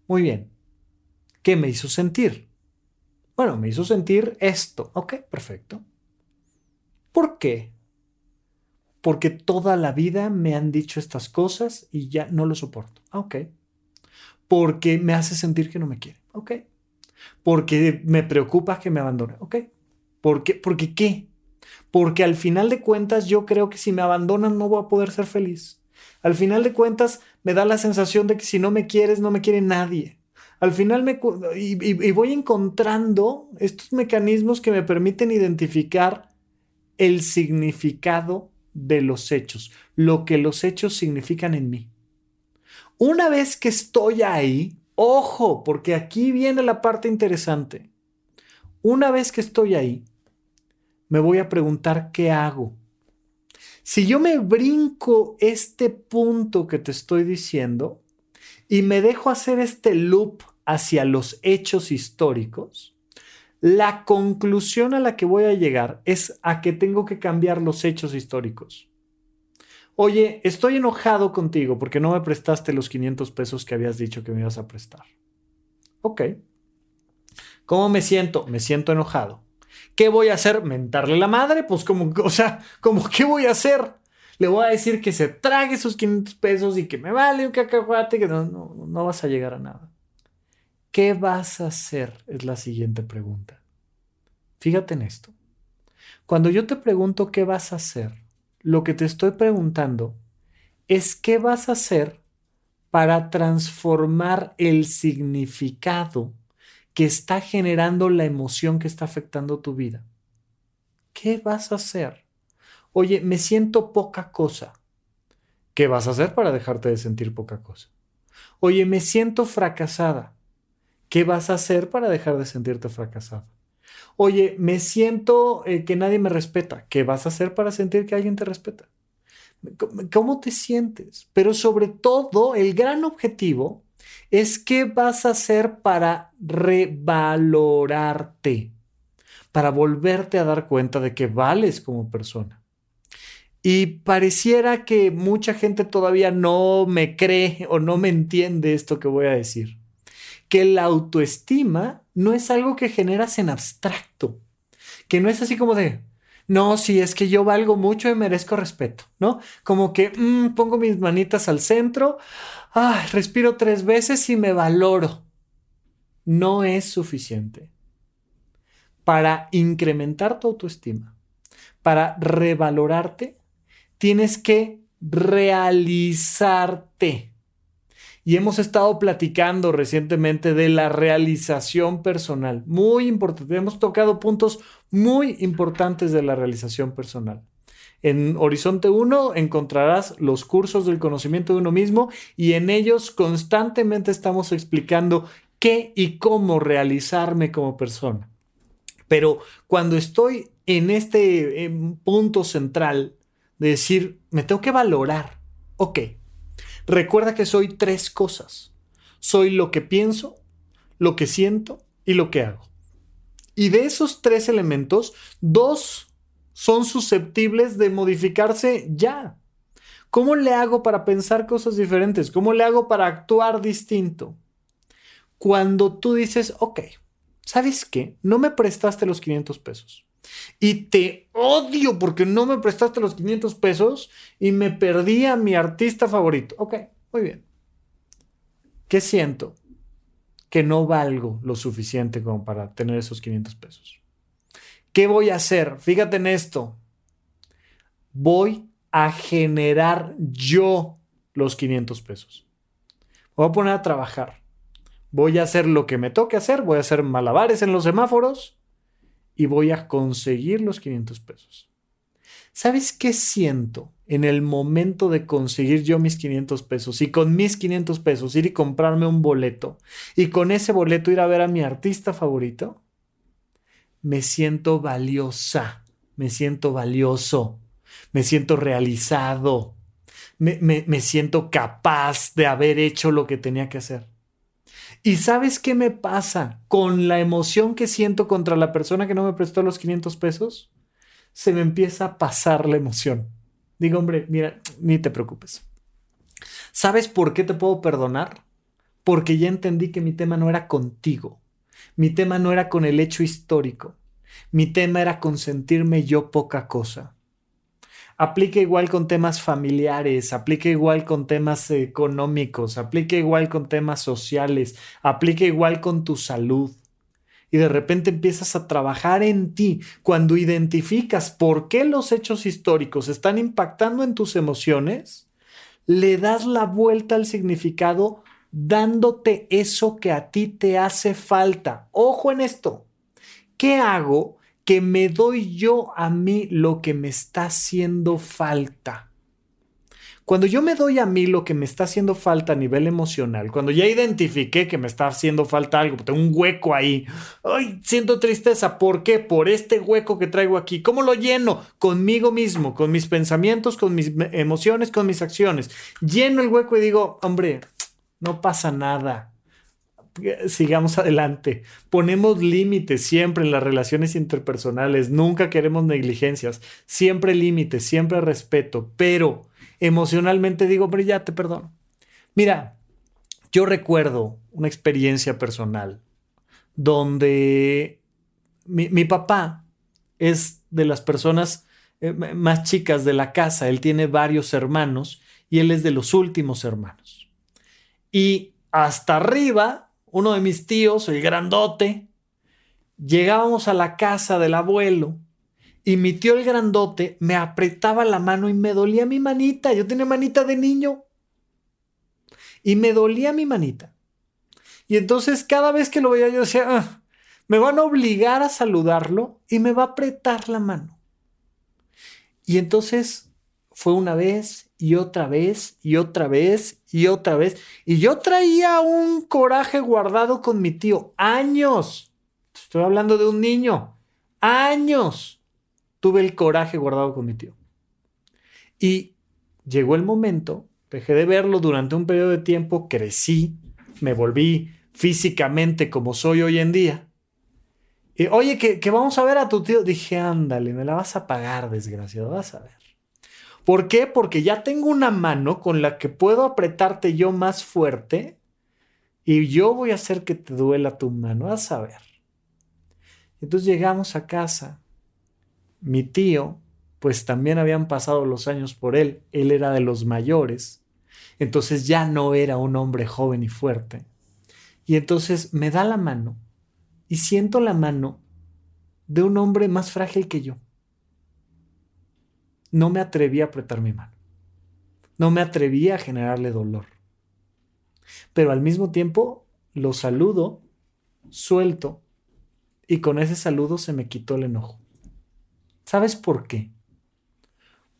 Muy bien. ¿Qué me hizo sentir? Bueno, me hizo sentir esto. Ok, perfecto. ¿Por qué? Porque toda la vida me han dicho estas cosas y ya no lo soporto. Ok. Porque me hace sentir que no me quiere. Ok. Porque me preocupa que me abandone. Ok. ¿Por qué? Porque qué? Porque al final de cuentas yo creo que si me abandonan no voy a poder ser feliz. Al final de cuentas, me da la sensación de que si no me quieres, no me quiere nadie. Al final me y, voy encontrando estos mecanismos que me permiten identificar el significado de los hechos, lo que los hechos significan en mí. Una vez que estoy ahí, ojo, porque aquí viene la parte interesante. Una vez que estoy ahí, me voy a preguntar qué hago. Si yo me brinco este punto que te estoy diciendo y me dejo hacer este loop hacia los hechos históricos, la conclusión a la que voy a llegar es a que tengo que cambiar los hechos históricos. Oye, estoy enojado contigo porque no me prestaste los 500 pesos que habías dicho que me ibas a prestar. Ok. ¿Cómo me siento? Me siento enojado. ¿Qué voy a hacer? ¿Mentarle la madre? Pues como, o sea, como, ¿qué voy a hacer? Le voy a decir que se trague sus 500 pesos y que me vale un cacahuate, que no, no, no vas a llegar a nada. ¿Qué vas a hacer? Es la siguiente pregunta. Fíjate en esto. Cuando yo te pregunto qué vas a hacer, lo que te estoy preguntando es qué vas a hacer para transformar el significado que está generando la emoción que está afectando tu vida. ¿Qué vas a hacer? Oye, me siento poca cosa. ¿Qué vas a hacer para dejarte de sentir poca cosa? Oye, me siento fracasada. ¿Qué vas a hacer para dejar de sentirte fracasada? Oye, me siento eh, que nadie me respeta. ¿Qué vas a hacer para sentir que alguien te respeta? ¿Cómo te sientes? Pero sobre todo, el gran objetivo es qué vas a hacer para revalorarte, para volverte a dar cuenta de que vales como persona. Y pareciera que mucha gente todavía no me cree o no me entiende esto que voy a decir. Que la autoestima no es algo que generas en abstracto, que no es así como de, no, si es que yo valgo mucho y merezco respeto, ¿no? Como que mm, pongo mis manitas al centro, respiro tres veces y me valoro. No es suficiente. Para incrementar tu autoestima, para revalorarte, tienes que realizarte. Y hemos estado platicando recientemente de la realización personal. Muy importante. Hemos tocado puntos muy importantes de la realización personal. En Horizonte 1 encontrarás los cursos del conocimiento de uno mismo y en ellos constantemente estamos explicando qué y cómo realizarme como persona. Pero cuando estoy en este punto central de decir, me tengo que valorar, ok, recuerda que soy tres cosas. soy lo que pienso, lo que siento y lo que hago. Y de esos tres elementos, dos son susceptibles de modificarse ya. ¿Cómo le hago para pensar cosas diferentes? ¿Cómo le hago para actuar distinto? Cuando tú dices, ok, ¿sabes qué? No me prestaste los 500 pesos. Y te odio porque no me prestaste los 500 pesos y me perdí a mi artista favorito. Ok, muy bien. ¿Qué siento? Que no valgo lo suficiente como para tener esos 500 pesos. ¿Qué voy a hacer? Fíjate en esto. Voy a generar yo los 500 pesos. Voy a poner a trabajar. Voy a hacer lo que me toque hacer. Voy a hacer malabares en los semáforos y voy a conseguir los 500 pesos. ¿Sabes qué siento en el momento de conseguir yo mis 500 pesos y con mis 500 pesos ir y comprarme un boleto y con ese boleto ir a ver a mi artista favorito? Me siento valiosa, me siento valioso, me siento realizado, me, me siento capaz de haber hecho lo que tenía que hacer. ¿Y sabes qué me pasa con la emoción que siento contra la persona que no me prestó los 500 pesos? Se me empieza a pasar la emoción. Digo, hombre, mira, ni te preocupes. ¿Sabes por qué te puedo perdonar? Porque ya entendí que mi tema no era contigo. Mi tema no era con el hecho histórico. Mi tema era con sentirme yo poca cosa aplica igual con temas familiares, aplica igual con temas económicos, aplica igual con temas sociales, aplica igual con tu salud. Y de repente empiezas a trabajar en ti cuando identificas por qué los hechos históricos están impactando en tus emociones, le das la vuelta al significado dándote eso que a ti te hace falta. Ojo en esto. ¿Qué hago que me doy yo a mí lo que me está haciendo falta. Cuando yo me doy a mí lo que me está haciendo falta a nivel emocional, cuando ya identifiqué que me está haciendo falta algo, tengo un hueco ahí, ay, siento tristeza, ¿por qué? Por este hueco que traigo aquí. ¿Cómo lo lleno? Conmigo mismo, con mis pensamientos, con mis emociones, con mis acciones. Lleno el hueco y digo, hombre, no pasa nada sigamos adelante. Ponemos límites siempre en las relaciones interpersonales, nunca queremos negligencias, siempre límites, siempre respeto, pero emocionalmente digo, pero ya te perdono. Mira, yo recuerdo una experiencia personal donde mi, papá es de las personas eh, más chicas de la casa, él tiene varios hermanos y él es de los últimos hermanos. Y hasta arriba uno de mis tíos, el grandote, llegábamos a la casa del abuelo y mi tío el grandote me apretaba la mano y me dolía mi manita. Yo tenía manita de niño. Y me dolía mi manita. Y entonces cada vez que lo veía yo decía, ah, me van a obligar a saludarlo y me va a apretar la mano. Y entonces fue una vez y otra vez y otra vez y otra vez. Y yo traía un coraje guardado con mi tío. Años. Estoy hablando de un niño. Años. Tuve el coraje guardado con mi tío. Y llegó el momento, dejé de verlo durante un periodo de tiempo, crecí, me volví físicamente como soy hoy en día. Y, Oye, que, vamos a ver a tu tío. Dije, ándale, me la vas a pagar, desgraciado, vas a ver. ¿Por qué? Porque ya tengo una mano con la que puedo apretarte yo más fuerte y yo voy a hacer que te duela tu mano, a saber. Entonces llegamos a casa. Mi tío, pues también habían pasado los años por él, él era de los mayores, entonces ya no era un hombre joven y fuerte. Y entonces me da la mano y siento la mano de un hombre más frágil que yo no me atreví a apretar mi mano. No me atreví a generarle dolor. Pero al mismo tiempo lo saludo, suelto, y con ese saludo se me quitó el enojo. ¿Sabes por qué?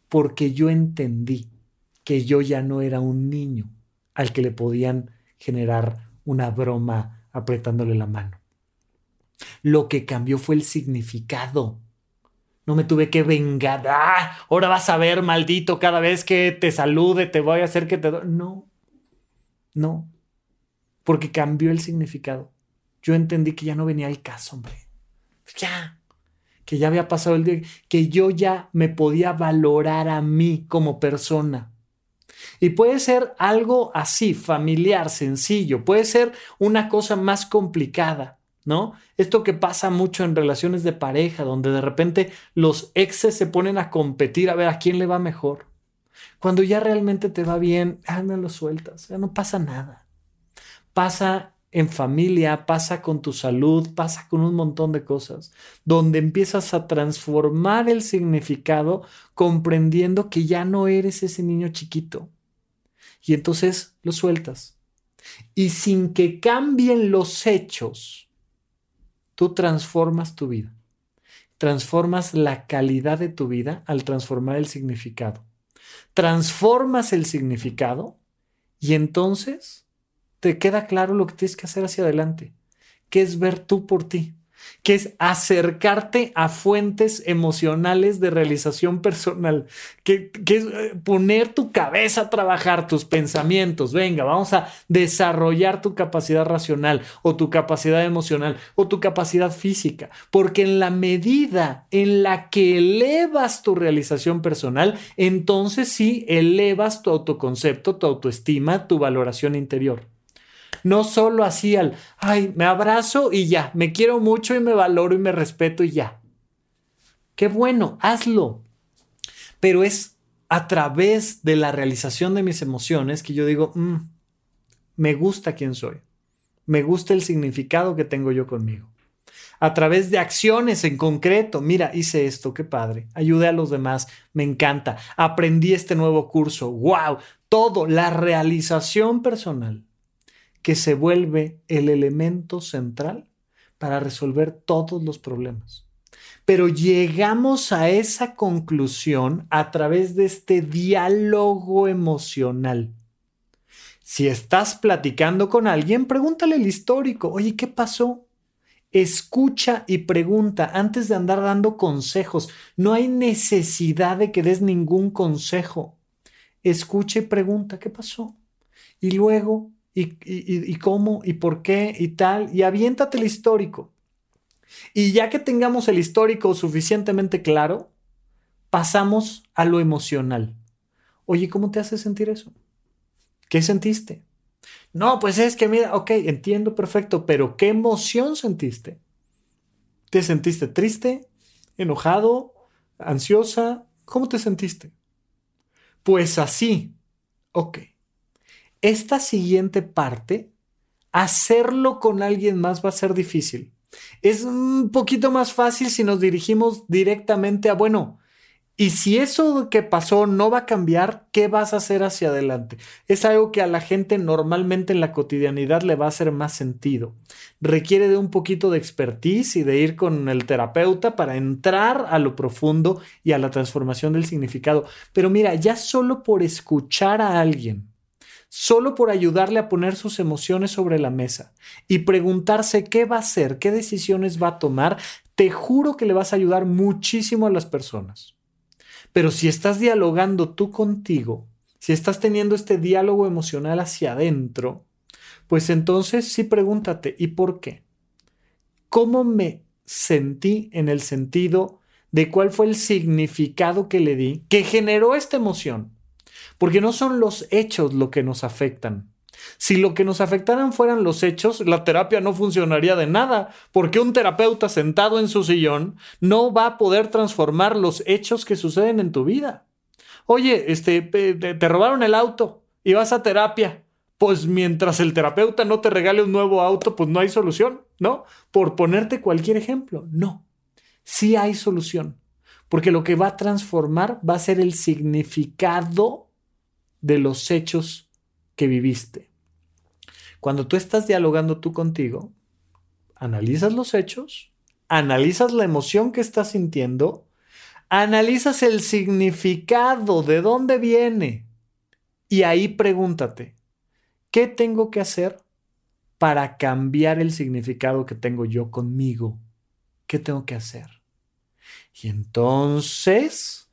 Porque yo entendí que yo ya no era un niño al que le podían generar una broma apretándole la mano. Lo que cambió fue el significado no me tuve que vengar. Ah, ahora vas a ver, maldito, cada vez que te salude te voy a hacer que te... No, no. porque cambió el significado. Yo entendí que ya no venía el caso, hombre. Ya, que ya había pasado el día, que yo ya me podía valorar a mí como persona. Y puede ser algo así, familiar, sencillo, puede ser una cosa más complicada, ¿no? Esto que pasa mucho en relaciones de pareja, donde de repente los exes se ponen a competir a ver a quién le va mejor. Cuando ya realmente te va bien, ah, me lo sueltas, ya no pasa nada. Pasa en familia, pasa con tu salud, pasa con un montón de cosas, donde empiezas a transformar el significado comprendiendo que ya no eres ese niño chiquito. Y entonces lo sueltas. Y sin que cambien los hechos, tú transformas tu vida. Transformas la calidad de tu vida al transformar el significado. Transformas el significado y entonces te queda claro lo que tienes que hacer hacia adelante, que es ver tú por ti, que es acercarte a fuentes emocionales de realización personal, que, es eh, poner tu cabeza a trabajar, tus pensamientos, venga, vamos a desarrollar tu capacidad racional o tu capacidad emocional o tu capacidad física, porque en la medida en la que elevas tu realización personal, entonces sí elevas tu autoconcepto, tu autoestima, tu valoración interior. No solo así al, ay, me abrazo y ya, me quiero mucho y me valoro y me respeto y ya. Qué bueno, hazlo. Pero es a través de la realización de mis emociones que yo digo, mm, me gusta quién soy. Me gusta el significado que tengo yo conmigo. A través de acciones en concreto, mira, hice esto, qué padre, ayudé a los demás, me encanta, aprendí este nuevo curso, wow, todo, la realización personal que se vuelve el elemento central para resolver todos los problemas. Pero llegamos a esa conclusión a través de este diálogo emocional. Si estás platicando con alguien, pregúntale el histórico. Oye, ¿qué pasó? Escucha y pregunta antes de andar dando consejos. No hay necesidad de que des ningún consejo. Escucha y pregunta, ¿qué pasó? Y luego y, cómo y por qué y tal, y aviéntate el histórico. Y ya que tengamos el histórico suficientemente claro, pasamos a lo emocional. Oye, ¿cómo te hace sentir eso? ¿Qué sentiste? No, pues es que mira, ok, entiendo perfecto, pero ¿qué emoción sentiste? ¿Te sentiste triste, enojado, ansiosa? ¿Cómo te sentiste? Pues así, ok esta siguiente parte, hacerlo con alguien más va a ser difícil. Es un poquito más fácil si nos dirigimos directamente a, bueno, y si eso que pasó no va a cambiar, ¿qué vas a hacer hacia adelante? Es algo que a la gente normalmente en la cotidianidad le va a hacer más sentido. Requiere de un poquito de expertise y de ir con el terapeuta para entrar a lo profundo y a la transformación del significado. Pero mira, ya solo por escuchar a alguien solo por ayudarle a poner sus emociones sobre la mesa y preguntarse qué va a hacer, qué decisiones va a tomar, te juro que le vas a ayudar muchísimo a las personas. Pero si estás dialogando tú contigo, si estás teniendo este diálogo emocional hacia adentro, pues entonces sí pregúntate, ¿y por qué? ¿Cómo me sentí en el sentido de cuál fue el significado que le di que generó esta emoción? Porque no son los hechos lo que nos afectan. Si lo que nos afectaran fueran los hechos, la terapia no funcionaría de nada, porque un terapeuta sentado en su sillón no va a poder transformar los hechos que suceden en tu vida. Oye, este, te robaron el auto y vas a terapia. Pues mientras el terapeuta no te regale un nuevo auto, pues no hay solución, ¿no? Por ponerte cualquier ejemplo, no. Sí hay solución, porque lo que va a transformar va a ser el significado de los hechos que viviste. Cuando tú estás dialogando tú contigo, analizas los hechos, analizas la emoción que estás sintiendo, analizas el significado, de dónde viene, y ahí pregúntate, ¿qué tengo que hacer para cambiar el significado que tengo yo conmigo? ¿Qué tengo que hacer? Y entonces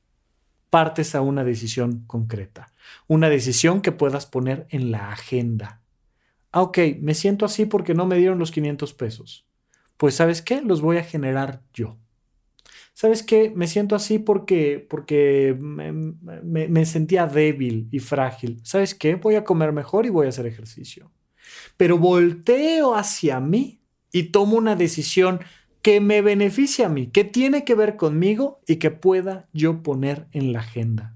partes a una decisión concreta una decisión que puedas poner en la agenda. Ah, ok, me siento así porque no me dieron los 500 pesos. Pues sabes qué, los voy a generar yo. ¿Sabes qué? Me siento así porque, porque me, me, sentía débil y frágil. ¿Sabes qué? Voy a comer mejor y voy a hacer ejercicio. Pero volteo hacia mí y tomo una decisión que me beneficie a mí, que tiene que ver conmigo y que pueda yo poner en la agenda.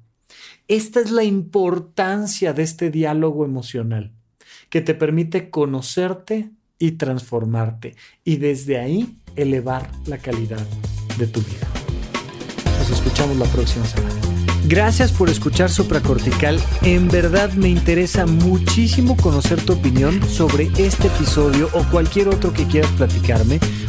Esta es la importancia de este diálogo emocional, que te permite conocerte y transformarte y desde ahí elevar la calidad de tu vida. Nos escuchamos la próxima semana. Gracias por escuchar Supracortical. En verdad me interesa muchísimo conocer tu opinión sobre este episodio o cualquier otro que quieras platicarme.